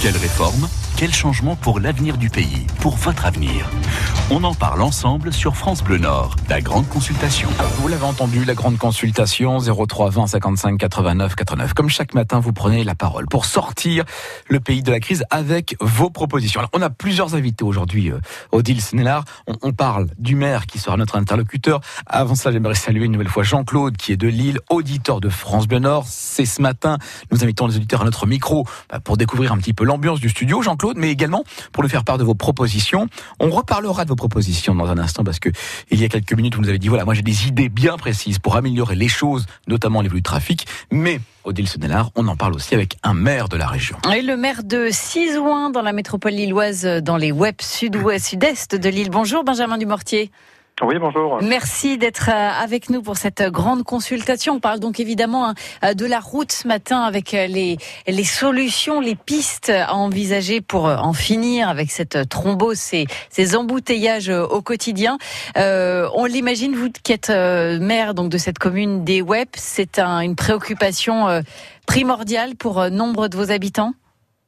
Quelle réforme Quel changement pour l'avenir du pays Pour votre avenir On en parle ensemble sur France Bleu Nord, la grande consultation. Vous l'avez entendu, la grande consultation 03 20 55 89 89. Comme chaque matin, vous prenez la parole pour sortir le pays de la crise avec vos propositions. Alors, on a plusieurs invités aujourd'hui, euh, Odile Snellard. On, on, parle du maire qui sera notre interlocuteur. Avant ça, j'aimerais saluer une nouvelle fois Jean-Claude qui est de Lille, auditeur de France Bleu Nord. C'est ce matin, nous invitons les auditeurs à notre micro bah, pour découvrir un petit peu l'ambiance du studio, Jean-Claude, mais également pour nous faire part de vos propositions. On reparlera de vos propositions dans un instant parce que il y a quelques minutes, vous nous avez dit voilà, moi j'ai des idées bien précises pour améliorer les choses, notamment les flux de trafic, mais Odile Senelard, on en parle aussi avec un maire de la région. Et le maire de Cisouin dans la métropole lilloise, dans les web sud-ouest, sud-est de l'île. Bonjour Benjamin Dumortier. Oui, bonjour. Merci d'être euh, avec nous pour cette grande consultation. On parle donc évidemment hein, de la route ce matin avec euh, les, solutions, les pistes à envisager pour euh, en finir avec cette thrombose, ces, ces embouteillages au quotidien. Euh, on l'imagine, vous qui êtes maire donc de cette commune des Web, c'est un, une préoccupation primordiale pour nombre de vos habitants?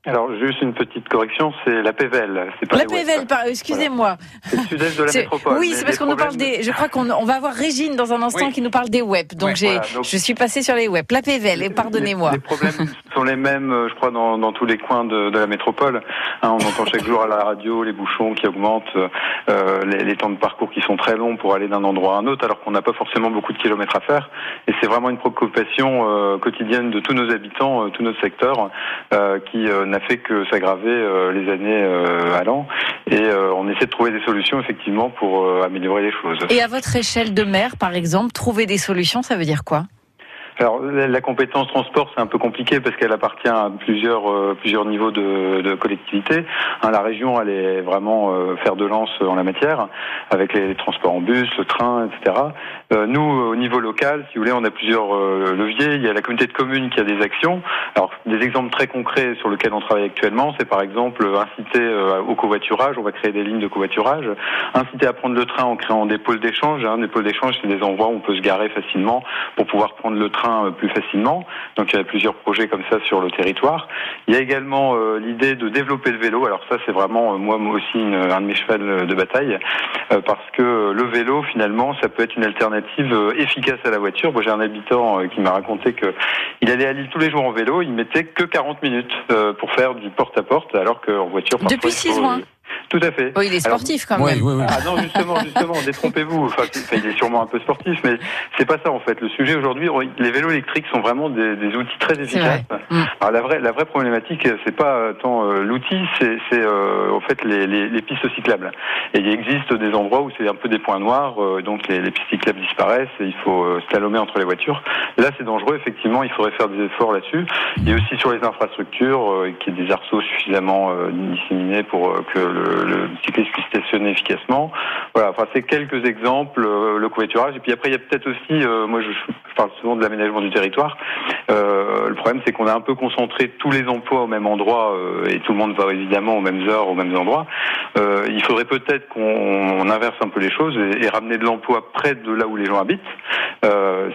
Alors, juste une petite correction, c'est la PVL. Pas la PVL, excusez-moi. C'est le sud-est de la métropole. Oui, c'est parce qu'on nous parle des. Je crois qu'on on va avoir Régine dans un instant qui nous parle des web. Donc, j'ai, je suis passé sur les web. La PVL, pardonnez-moi. Les, problèmes sont les mêmes, euh, je crois, dans, dans tous les coins de, de la métropole. Hein, on entend chaque jour à la radio les bouchons qui augmentent, euh, les, les, temps de parcours qui sont très longs pour aller d'un endroit à un autre, alors qu'on n'a pas forcément beaucoup de kilomètres à faire. Et c'est vraiment une préoccupation euh, quotidienne de tous nos habitants, euh, tous nos secteurs, euh, qui n'a fait que s'aggraver euh, les années euh, allant. Et euh, on essaie de trouver des solutions effectivement pour améliorer les choses. Et à votre échelle de maire, par exemple, trouver des solutions, ça veut dire quoi? Alors la compétence transport c'est un peu compliqué parce qu'elle appartient à plusieurs euh, plusieurs niveaux de, de collectivité. Hein, la région elle est vraiment euh, fer de lance en la matière avec les, transports en bus, le train, etc. Euh, nous au niveau local, si vous voulez, on a plusieurs leviers. Il y a la communauté de communes qui a des actions. Alors des exemples très concrets sur lesquels on travaille actuellement, c'est par exemple inciter au covoiturage. On va créer des lignes de covoiturage. Inciter à prendre le train en créant des pôles d'échange. Hein. Des pôles d'échange c'est des endroits où on peut se garer facilement pour pouvoir prendre le train euh, plus facilement. Donc il y a plusieurs projets comme ça sur le territoire. Il y a également euh, l'idée de développer le vélo. Alors ça c'est vraiment euh, moi, aussi une, un de mes chevals de bataille parce que le vélo finalement ça peut être une alternative efficace à la voiture. Moi j'ai un habitant qui m'a raconté que il allait à Lille tous les jours en vélo, il mettait que 40 minutes pour faire du porte-à-porte alors qu'en voiture depuis 6 mois. Tout à fait. il est sportif quand même. Oui, oui, Ah non, justement, justement, détrompez-vous. Enfin, il est sûrement un peu sportif, mais c'est pas ça en fait. Le sujet aujourd'hui, les vélos électriques sont vraiment des, des outils très efficaces. Mm. Alors la vraie, la vraie problématique, c'est pas tant euh, l'outil, c'est euh, en fait les, les, les, pistes cyclables. Et il existe des endroits où c'est un peu des points noirs, euh, donc les, les, pistes cyclables disparaissent et il faut euh, slalomer entre les voitures. Là, c'est dangereux. Effectivement, il faudrait faire des efforts là-dessus. Et aussi sur les infrastructures, euh, qu'il y ait des arceaux suffisamment disséminés pour que le le, cycliste puisse stationner efficacement. Voilà, enfin c'est quelques exemples, euh, le covoiturage. Et puis après il y a peut-être aussi, euh, moi je, je, parle souvent de l'aménagement du territoire. Euh, le problème c'est qu'on a un peu concentré tous les emplois au même endroit et tout le monde va évidemment aux mêmes heures, aux mêmes endroits. il faudrait peut-être qu'on inverse un peu les choses et, et ramener de l'emploi près de là où les gens habitent.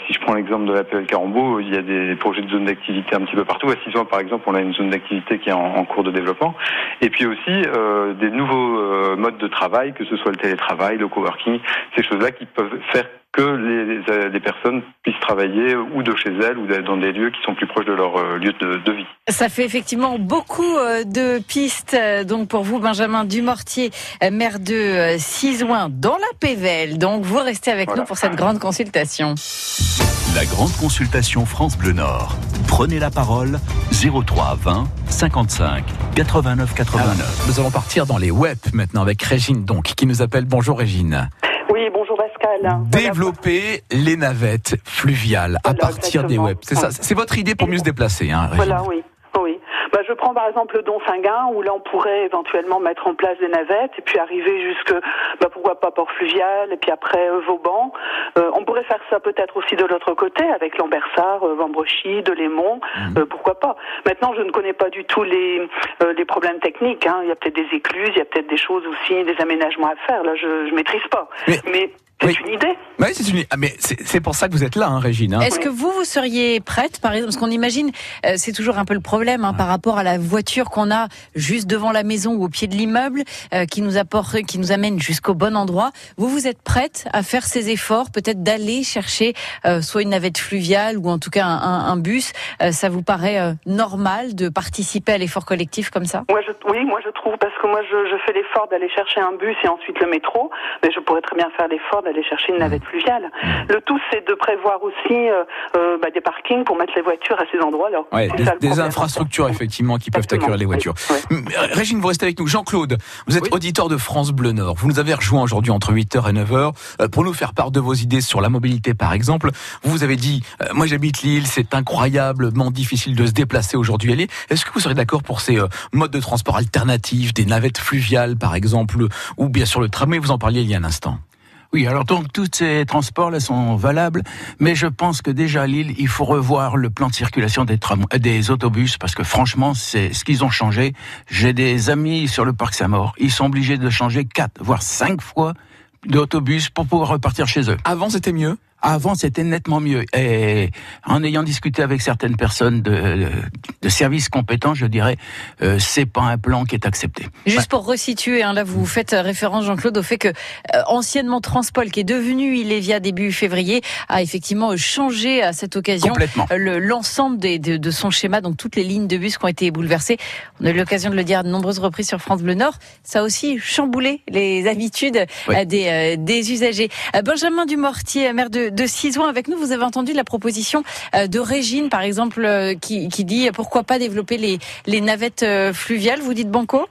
Si je prends l'exemple de l'APL Carambeau, il y a des projets de zone d'activité un petit peu partout. À Sison, par exemple, on a une zone d'activité qui est en, cours de développement. Et puis aussi des nouveaux euh, modes de travail, que ce soit le télétravail, le coworking, ces choses-là qui peuvent faire que les, les, personnes puissent travailler ou de chez elles ou dans des lieux qui sont plus proches de leur euh, lieu de, de, vie. Ça fait effectivement beaucoup euh, de pistes donc pour vous Benjamin Dumortier, maire de Cisouin dans la PVL. Donc vous restez avec voilà. nous pour cette grande consultation. La grande consultation France Bleu Nord. Prenez la parole 03 20 55 89 89. Alors, nous allons partir dans les web maintenant avec Régine donc qui nous appelle. Bonjour Régine. Oui, Développer voilà. les navettes fluviales voilà, à partir exactement. des web. C'est ça. C'est votre idée pour mieux se déplacer, hein. Voilà, oui. Oui. Bah, je prends par exemple le Don Finguin où là on pourrait éventuellement mettre en place des navettes et puis arriver jusque bah, pourquoi pas Port Fluvial et puis après euh, Vauban. Euh, on pourrait faire ça peut-être aussi de l'autre côté avec Lambersart, euh, Vambrechy, Delémont, mmh. euh, pourquoi pas. Maintenant je ne connais pas du tout les euh, les problèmes techniques. Hein. Il y a peut-être des écluses, il y a peut-être des choses aussi, des aménagements à faire. Là je je maîtrise pas. Mais, Mais C'est une idée. Oui, c'est une. Ah, mais c'est pour ça que vous êtes là, hein, Régine. Hein. Est-ce que vous, vous seriez prête, par exemple, parce qu'on imagine, euh, c'est toujours un peu le problème hein, par rapport à la voiture qu'on a juste devant la maison ou au pied de l'immeuble, euh, qui nous apporte, qui nous amène jusqu'au bon endroit. Vous, vous êtes prête à faire ces efforts, peut-être d'aller chercher euh, soit une navette fluviale ou en tout cas un, un bus. ça vous paraît normal de participer à l'effort collectif comme ça? Moi, je, Oui, moi je trouve parce que moi je, je fais l'effort d'aller chercher un bus et ensuite le métro, mais je pourrais très bien faire l'effort d'aller chercher une navette fluviale. Le tout, c'est de prévoir aussi euh, euh, bah, des parkings pour mettre les voitures à ces endroits-là. des, infrastructures, effectivement, qui peuvent accueillir les voitures. Euh, Régine, vous restez avec nous. Jean-Claude, vous êtes auditeur de France Bleu Nord. Vous nous avez rejoint aujourd'hui entre 8h et 9h pour nous faire part de vos idées sur la mobilité, par exemple. Vous vous avez dit, moi j'habite Lille, c'est incroyablement difficile de se déplacer aujourd'hui à Lille. Est-ce que vous serez d'accord pour ces modes de transport alternatifs, des navettes fluviales, par exemple, ou bien sûr le tramway, vous en parliez il y a un instant oui, alors donc tous ces transports-là sont valables, mais je pense que déjà à Lille, il faut revoir le plan de circulation des, des autobus, parce que franchement, c'est ce qu'ils ont changé. J'ai des amis sur le parc Saint-Maur, ils sont obligés de changer quatre, voire cinq fois d'autobus pour pouvoir repartir chez eux. Avant, c'était mieux? Avant, c'était nettement mieux. Et en ayant discuté avec certaines personnes de, de services compétents, je dirais, euh, c'est pas un plan qui est accepté. Juste pour resituer, hein, là vous faites référence, Jean-Claude, au fait que euh, anciennement Transpol, qui est devenu Ilévia début février, a effectivement changé à cette occasion l'ensemble de, de, son schéma, donc toutes les lignes de bus qui ont été bouleversées. On a eu l'occasion de le dire à de nombreuses reprises sur France Bleu Nord. Ça a aussi chamboulé les habitudes euh, des, euh, des usagers. Benjamin Dumortier, maire de de Cisoin avec nous. Vous avez entendu la proposition euh, de Régine, par exemple, euh, qui, qui dit pourquoi pas développer les, les navettes euh, fluviales. Vous dites Banco?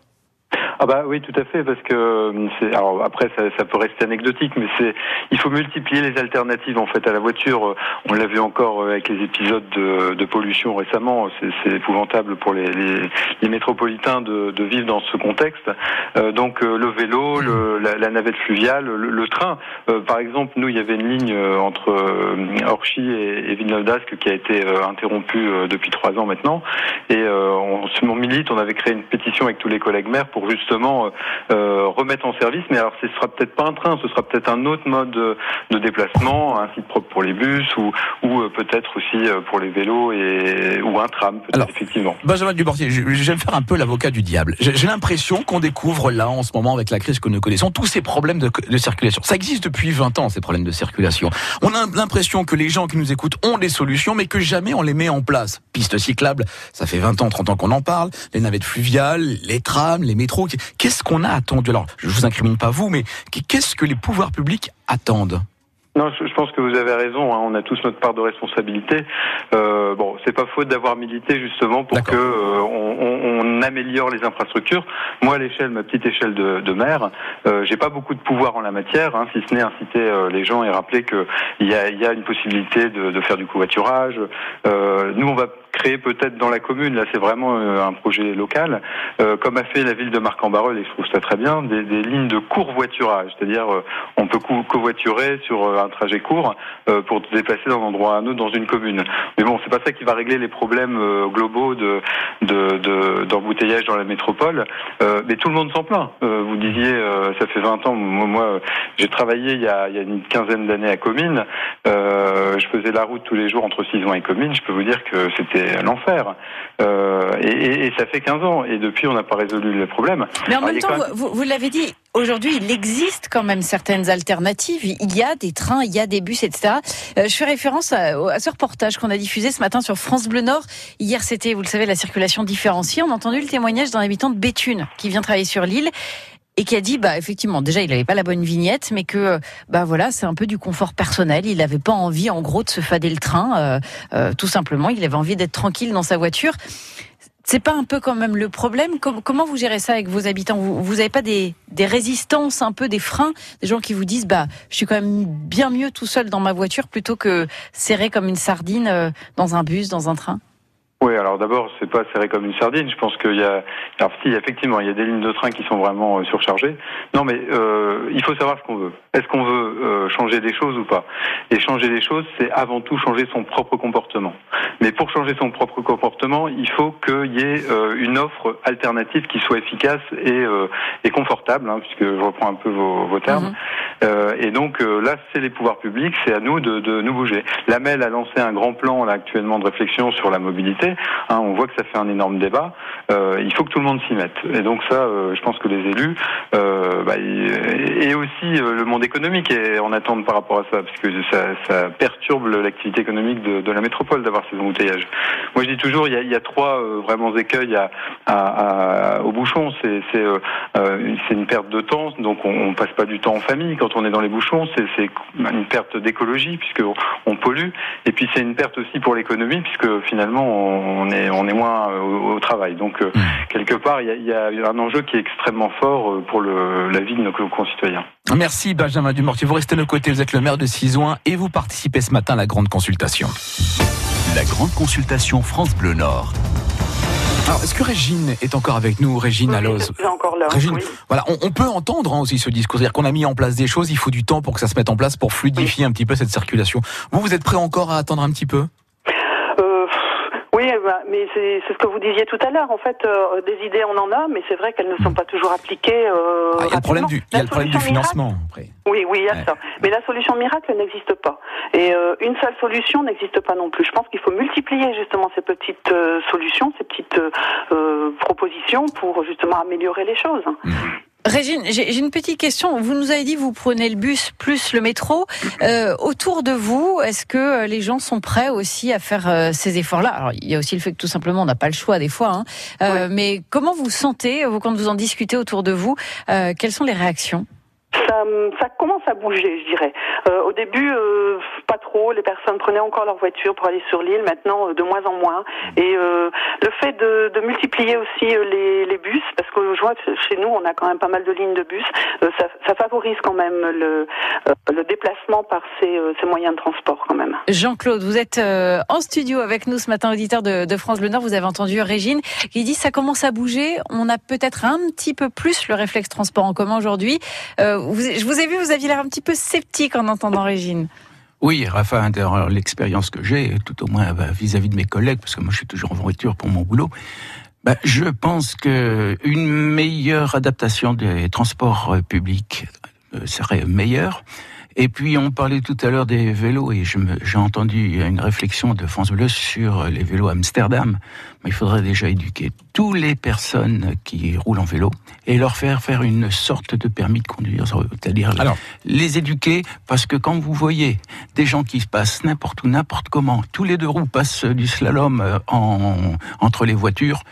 Ah bah oui, tout à fait, parce que euh, alors après ça, ça, peut rester anecdotique, mais c'est il faut multiplier les alternatives en fait à la voiture. Euh, on l'a vu encore euh, avec les épisodes de, de pollution récemment. C'est épouvantable pour les, les, les métropolitains de, de, vivre dans ce contexte. Euh, donc le vélo, le, la, navette fluviale, le, le train. Euh, par exemple, nous il y avait une ligne entre Orchy et, et Villeneuve-d'Ascq qui a été interrompue depuis trois ans maintenant, et on, on milite. On avait créé une pétition avec tous les collègues maires pour juste justement euh, remettre en service. Mais alors, ce sera peut-être pas un train, ce sera peut-être un autre mode de, déplacement, un site propre pour les bus ou, ou euh, peut-être aussi euh, pour les vélos et ou un tram, peut-être effectivement. Benjamin je vais faire un peu l'avocat du diable. J'ai l'impression qu'on découvre là en ce moment avec la crise que nous connaissons tous ces problèmes de, de circulation. Ça existe depuis 20 ans ces problèmes de circulation. On a l'impression que les gens qui nous écoutent ont des solutions, mais que jamais on les met en place. Pistes cyclables, ça fait 20 ans, 30 ans qu'on en parle. Les navettes fluviales, les trams, les métros. Qu'est-ce qu'on a attendu? Alors, je vous incrimine pas vous, mais qu'est-ce que les pouvoirs publics attendent? Non, je, pense que vous avez raison. Hein. on a tous notre part de responsabilité. Euh, bon, c'est pas faute d'avoir milité justement pour que euh, on, on, améliore les infrastructures. Moi, à l'échelle, ma petite échelle de, de maire, euh, j'ai pas beaucoup de pouvoir en la matière, hein, si ce n'est inciter euh, les gens et rappeler que il y a, y a, une possibilité de, de faire du covoiturage. Nous, on va créer peut-être dans la commune, là c'est vraiment un projet local, euh, comme a fait la ville de Marc-en-Barœul, et je trouve ça très bien, des, des lignes de court-voiturage, c'est-à-dire on peut covoiturer sur un trajet court euh, pour te déplacer d'un endroit à un autre dans une commune. Mais bon, c'est pas ça qui va régler les problèmes euh, globaux de d'embouteillage de, dans la métropole. Euh, mais tout le monde s'en plaint. vous disiez, ça fait 20 ans. Moi, j'ai travaillé il y, a, il y a une quinzaine d'années à Comines. je faisais la route tous les jours entre Cison et Comines. Je peux vous dire que c'était l'enfer. Et, et, ça fait 15 ans. Et depuis, on n'a pas résolu le problème. Mais en même temps, vous, vous l'avez dit, aujourd'hui, il existe quand même certaines alternatives. Il y a des trains, il y a des bus, etc. Euh, je fais référence à, ce reportage qu'on a diffusé ce matin sur France Bleu Nord. Hier, c'était, vous le savez, la circulation différenciée. On a entendu le témoignage d'un habitant de Béthune qui vient travailler sur l'île et qui a dit bah effectivement déjà il n'avait pas la bonne vignette mais que bah voilà c'est un peu du confort personnel il n'avait pas envie en gros de se fader le train euh, euh, tout simplement il avait envie d'être tranquille dans sa voiture c'est pas un peu quand même le problème. Comment vous gérez ça avec vos habitants? Vous n'avez pas des, des, résistances, un peu des freins, des gens qui vous disent bah je suis quand même bien mieux tout seul dans ma voiture plutôt que serré comme une sardine euh, dans un bus, dans un train? Oui, alors d'abord, c'est pas serré comme une sardine. Je pense qu'il y a, alors si effectivement, il y a des lignes de train qui sont vraiment euh, surchargées. Non, mais euh, il faut savoir ce qu'on veut. Est-ce qu'on veut euh, changer des choses ou pas? Et changer des choses, c'est avant tout changer son propre comportement. Mais pour changer son propre comportement, il faut qu'il y ait une offre alternative qui soit efficace et, et confortable, hein, puisque je reprends un peu vos, vos termes. Mhm. et donc là, c'est les pouvoirs publics, c'est à nous de, de nous bouger. La MEL a lancé un grand plan là actuellement de réflexion sur la mobilité. Hein, on voit que ça fait un énorme débat. Euh, il faut que tout le monde s'y mette. Et donc ça, euh, je pense que les élus euh, bah, et aussi le monde économique est en attente par rapport à ça, parce que ça, perturbe l'activité économique de, la métropole d'avoir ces embouteillages. Moi, je dis toujours, il y a, trois vraiment écueils à, au bouchon. C'est c'est une perte de temps, donc on, on, passe pas du temps en famille quand on est dans les bouchons. C'est une perte d'écologie puisque on, pollue, et puis c'est une perte aussi pour l'économie puisque finalement on on est, on est moins euh, au, travail. Donc, euh, quelque part, il y a, un enjeu qui est extrêmement fort euh, pour la vie de nos concitoyens. Merci Benjamin Dumortier. Vous restez à nos côtés, vous êtes le maire de Cisoin et vous participez ce matin à la grande consultation. La grande consultation France Bleu Nord. Alors, est-ce que Régine est encore avec nous, Régine oui, Alloz encore là. Régine, voilà, on, peut entendre hein, aussi ce discours, c'est-à-dire qu'on a mis en place des choses, il faut du temps pour que ça se mette en place, pour fluidifier un petit peu cette circulation. Vous, vous êtes prêt encore à attendre un petit peu? Mais c'est ce que vous disiez tout à l'heure. En fait, euh, des idées, on en a, mais c'est vrai qu'elles ne sont pas toujours appliquées. Euh, ah, il y a le problème du, y a le problème du financement. Après. Oui, oui, il y a ça. Mais la solution miracle n'existe pas. Et euh, une seule solution n'existe pas non plus. Je pense qu'il faut multiplier justement ces petites solutions, ces petites propositions pour justement améliorer les choses. Mmh. Régine, j'ai une petite question. Vous nous avez dit vous prenez le bus plus le métro. Euh, autour de vous, est-ce que euh, les gens sont prêts aussi à faire euh, ces efforts-là? Alors, il y a aussi le fait que tout simplement on n'a pas le choix des fois. Hein. Euh, Mais comment vous sentez, vous, quand vous en discutez autour de vous, euh, quelles sont les réactions? Ça, ça, commence à bouger, je dirais. Euh, au début, euh, pas trop. Les personnes prenaient encore leur voiture pour aller sur l'île. Maintenant, euh, de moins en moins. Et euh, le fait de, de multiplier aussi euh, les, les, bus, parce que je vois que chez nous, on a quand même pas mal de lignes de bus, ça, ça, favorise quand même le, le déplacement par ces, ces, moyens de transport quand même. Jean-Claude, vous êtes en studio avec nous ce matin, auditeur de, de France Le Nord. Vous avez entendu Régine qui dit ça commence à bouger. On a peut-être un petit peu plus le réflexe transport en commun aujourd'hui. Euh, je vous ai vu, vous aviez l'air un petit peu sceptique en entendant Régine. Oui, Rafa, l'expérience que j'ai, tout au moins bah, vis-à-vis de mes collègues, parce que moi je suis toujours en voiture pour mon boulot, bah, je pense que une meilleure adaptation des transports publics euh, serait meilleure. Et puis on parlait tout à l'heure des vélos et j'ai entendu une réflexion de France Bleu sur les vélos Amsterdam. Il faudrait déjà éduquer toutes les personnes qui roulent en vélo et leur faire faire une sorte de permis de conduire, c'est-à-dire les éduquer parce que quand vous voyez des gens qui se passent n'importe où, n'importe comment, tous les deux roues passent du slalom euh, en, entre les voitures,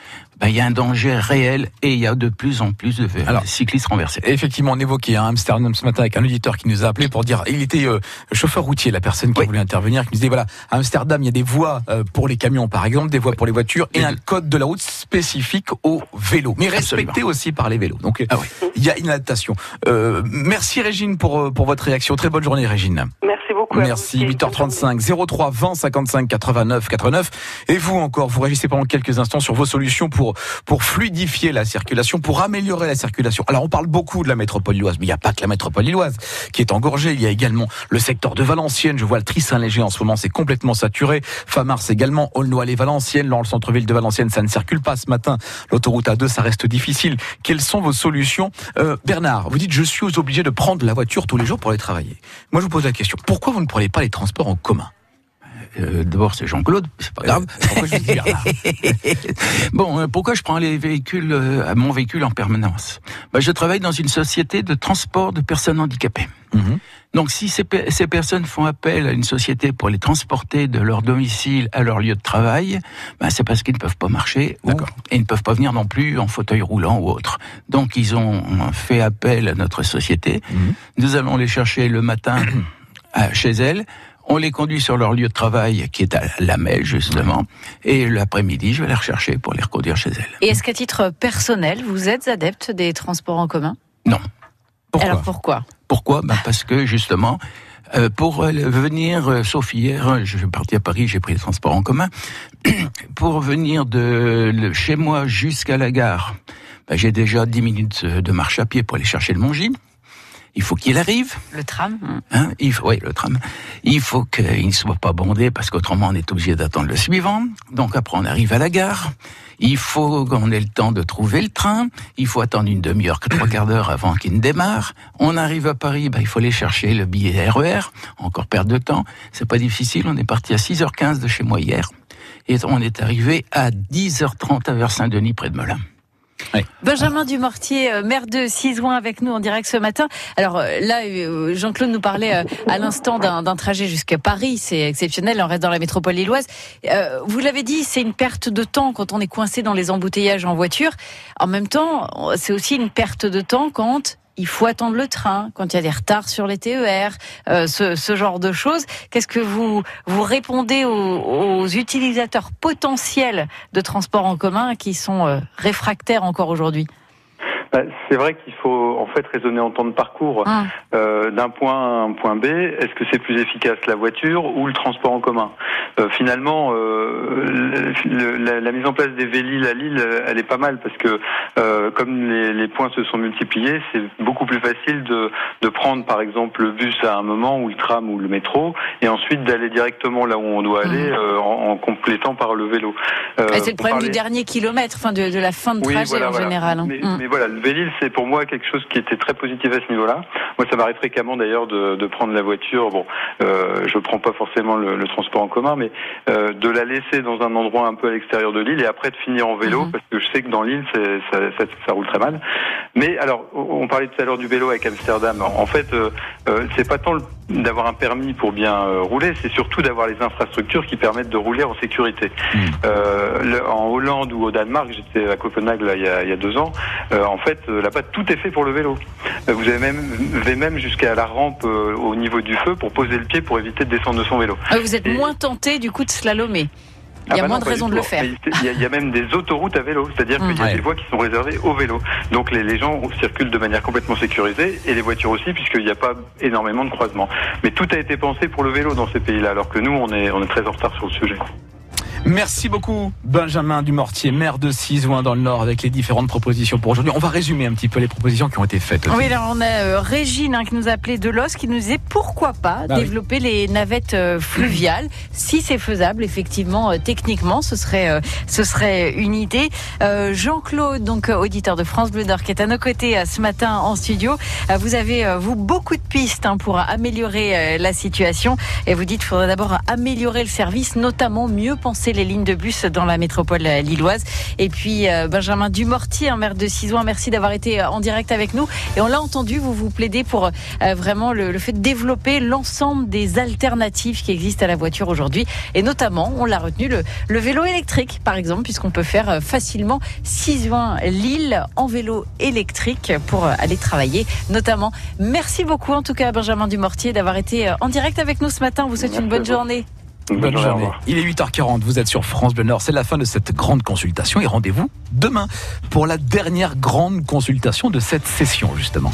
ben, il y a un danger réel et il y a de plus en plus de cyclistes renversés. Effectivement, on évoquait un Amsterdam ce matin avec un auditeur qui nous a appelé pour dire, il était euh, chauffeur routier, la personne qui voulait intervenir, qui nous disait voilà, à Amsterdam, il y a des voies euh, pour les camions par exemple, des voies pour les voitures et, un code de la route spécifique aux vélos, mais respecté aussi par les vélos. Donc ah il y a une adaptation. Euh, merci Régine pour pour votre réaction. Très bonne journée Régine. Merci beaucoup. Merci. 8h35 03 20 55 89 89. Et vous encore, vous réagissez pendant quelques instants sur vos solutions pour pour, fluidifier la circulation, pour améliorer la circulation. Alors on parle beaucoup de la métropole lilloise, mais il n'y a pas que la métropole lilloise qui est engorgée. Il y a également le secteur de Valenciennes. Je vois le Tri-Saint-Léger en ce moment, c'est complètement saturé. Famars également, Aulnoy-les-Valenciennes. Dans le centre-ville de Valenciennes, ça ne circule pas ce matin. L'autoroute A2, ça reste difficile. Quelles sont vos solutions? Euh, Bernard, vous dites je suis obligé de prendre la voiture tous les jours pour aller travailler. Moi je vous pose la question, pourquoi vous ne prenez pas les transports en commun? Euh, d'abord c'est Jean-Claude, c'est pas grave. Pourquoi je dis bon, euh, pourquoi je prends les véhicules, euh, mon véhicule en permanence? Bah, Je travaille dans une société de transport de personnes handicapées. Mhm. Donc si ces, ces, personnes font appel à une société pour les transporter de leur domicile à leur lieu de travail, bah, c'est parce qu'ils ne peuvent pas marcher ou, et ils ne peuvent pas venir non plus en fauteuil roulant ou autre. Donc ils ont fait appel à notre société. Mhm. Nous allons les chercher le matin chez elles on les conduit sur leur lieu de travail, qui est à la Melle, justement. Et l'après-midi, je vais les rechercher pour les reconduire chez elles. Et est-ce qu'à titre personnel, vous êtes adepte des transports en commun? Non. Pourquoi? Alors pourquoi? Pourquoi? Ben Parce que, justement, Euh, pour venir, euh, sauf hier, je suis parti à Paris, j'ai pris le transport en commun. pour venir de chez moi jusqu'à la gare, ben, j'ai déjà 10 minutes de marche à pied pour aller chercher le Mongine il faut qu'il arrive. Le tram hein, il faut, Oui, le tram. Il faut qu'il ne soit pas bondé parce qu'autrement on est obligé d'attendre le suivant. Donc après on arrive à la gare. Il faut qu'on ait le temps de trouver le train. Il faut attendre une demi-heure, trois quarts d'heure avant qu'il ne démarre. On arrive à Paris, bah, il faut aller chercher le billet RER. E Encore perdre de temps. C'est pas difficile. On est parti à 6h15 de chez moi hier. Et on est arrivé à 10h30 à Vers-Saint-Denis, près de Melun. Benjamin Dumortier, euh, maire de Cisouin avec nous en direct ce matin. Alors euh, là, euh, Jean-Claude nous parlait à l'instant d'un trajet jusqu'à Paris, c'est exceptionnel, on reste dans la métropole lilloise. vous l'avez dit, c'est une perte de temps quand on est coincé dans les embouteillages en voiture. En même temps, c'est aussi une perte de temps quand il faut attendre le train, quand il y a des retards sur les TER, euh, ce, genre de choses. Qu'est-ce que vous vous répondez aux, utilisateurs potentiels de transport en commun qui sont euh, réfractaires encore aujourd'hui? C'est vrai qu'il faut en fait raisonner en temps de parcours ah. euh, d'un point à un point B. Est-ce que c'est plus efficace la voiture ou le transport en commun? Euh, Finalement, euh, la, mise en place des Véliles à Lille, elle est pas mal parce que comme les, points se sont multipliés, c'est beaucoup plus facile de, de prendre par exemple le bus à un moment ou le tram ou le métro et ensuite d'aller directement là où on doit aller mmh. en, complétant par le vélo. c'est le problème du dernier kilomètre, enfin de, la fin de trajet en général. Hein. Mmh. mais voilà, Vélil, c'est pour moi quelque chose qui était très positif à ce niveau-là. Moi, ça m'arrive fréquemment d'ailleurs de, de, prendre la voiture. Bon, euh, je prends pas forcément le, le transport en commun, mais euh, de la laisser dans un endroit un peu à l'extérieur de l'île et après de finir en vélo, mhm. parce que je sais que dans l'île, ça, ça, ça, roule très mal. Mais alors, on parlait tout à l'heure du vélo avec Amsterdam. En fait, euh, euh c'est pas tant d'avoir un permis pour bien euh, rouler, c'est surtout d'avoir les infrastructures qui permettent de rouler en sécurité. Mhm. En Hollande ou au Danemark, j'étais à Copenhague là, il, y a, il y a deux ans, en fait, euh, là-bas, tout est fait pour le vélo. Euh, vous avez même, même jusqu'à la rampe euh, au niveau du feu pour poser le pied pour éviter de descendre de son vélo. Ah, vous êtes moins tenté du coup de slalomer il y a ah bah moins de raisons de le faire. Il y, a même des autoroutes à vélo, c'est-à-dire qu'il y a des voies qui sont réservées au vélo. Donc les, les, gens circulent de manière complètement sécurisée et les voitures aussi, puisqu'il n'y a pas énormément de croisements. Mais tout a été pensé pour le vélo dans ces pays-là, alors que nous, on est, on est très en retard sur le sujet. Merci beaucoup, Benjamin Dumortier, maire de Cisouin dans le Nord, avec les différentes propositions pour aujourd'hui. On va résumer un petit peu les propositions qui ont été faites. Oui, alors on a euh, Régine hein, qui nous a appelé de l'os, qui nous disait pourquoi pas ah développer les navettes euh, fluviales, si c'est faisable, effectivement, euh, techniquement, ce serait, ce serait une idée. Jean-Claude, donc auditeur de France Bleu Nord, qui est à nos côtés ce matin en studio. vous avez, vous, beaucoup de pistes hein, pour améliorer la situation. Et vous dites qu'il faudrait d'abord améliorer le service, notamment mieux penser les lignes de bus dans la métropole lilloise. Et puis euh, Benjamin Dumortier, un maire de Cisouin, merci d'avoir été euh, en direct avec nous. Et on l'a entendu, vous vous plaidez pour euh, vraiment le, fait de développer l'ensemble des alternatives qui existent à la voiture aujourd'hui. Et notamment, on l'a retenu, le, le, vélo électrique, par exemple, puisqu'on peut faire facilement Cisouin-Lille en vélo électrique pour aller travailler, notamment. Merci beaucoup, en tout cas, Benjamin Dumortier, d'avoir été en direct avec nous ce matin. vous souhaite une bonne journée. Bonne, journée. Il est 8h40, vous êtes sur France Bleu Nord. C'est la fin de cette grande consultation et rendez-vous demain pour la dernière grande consultation de cette session, justement.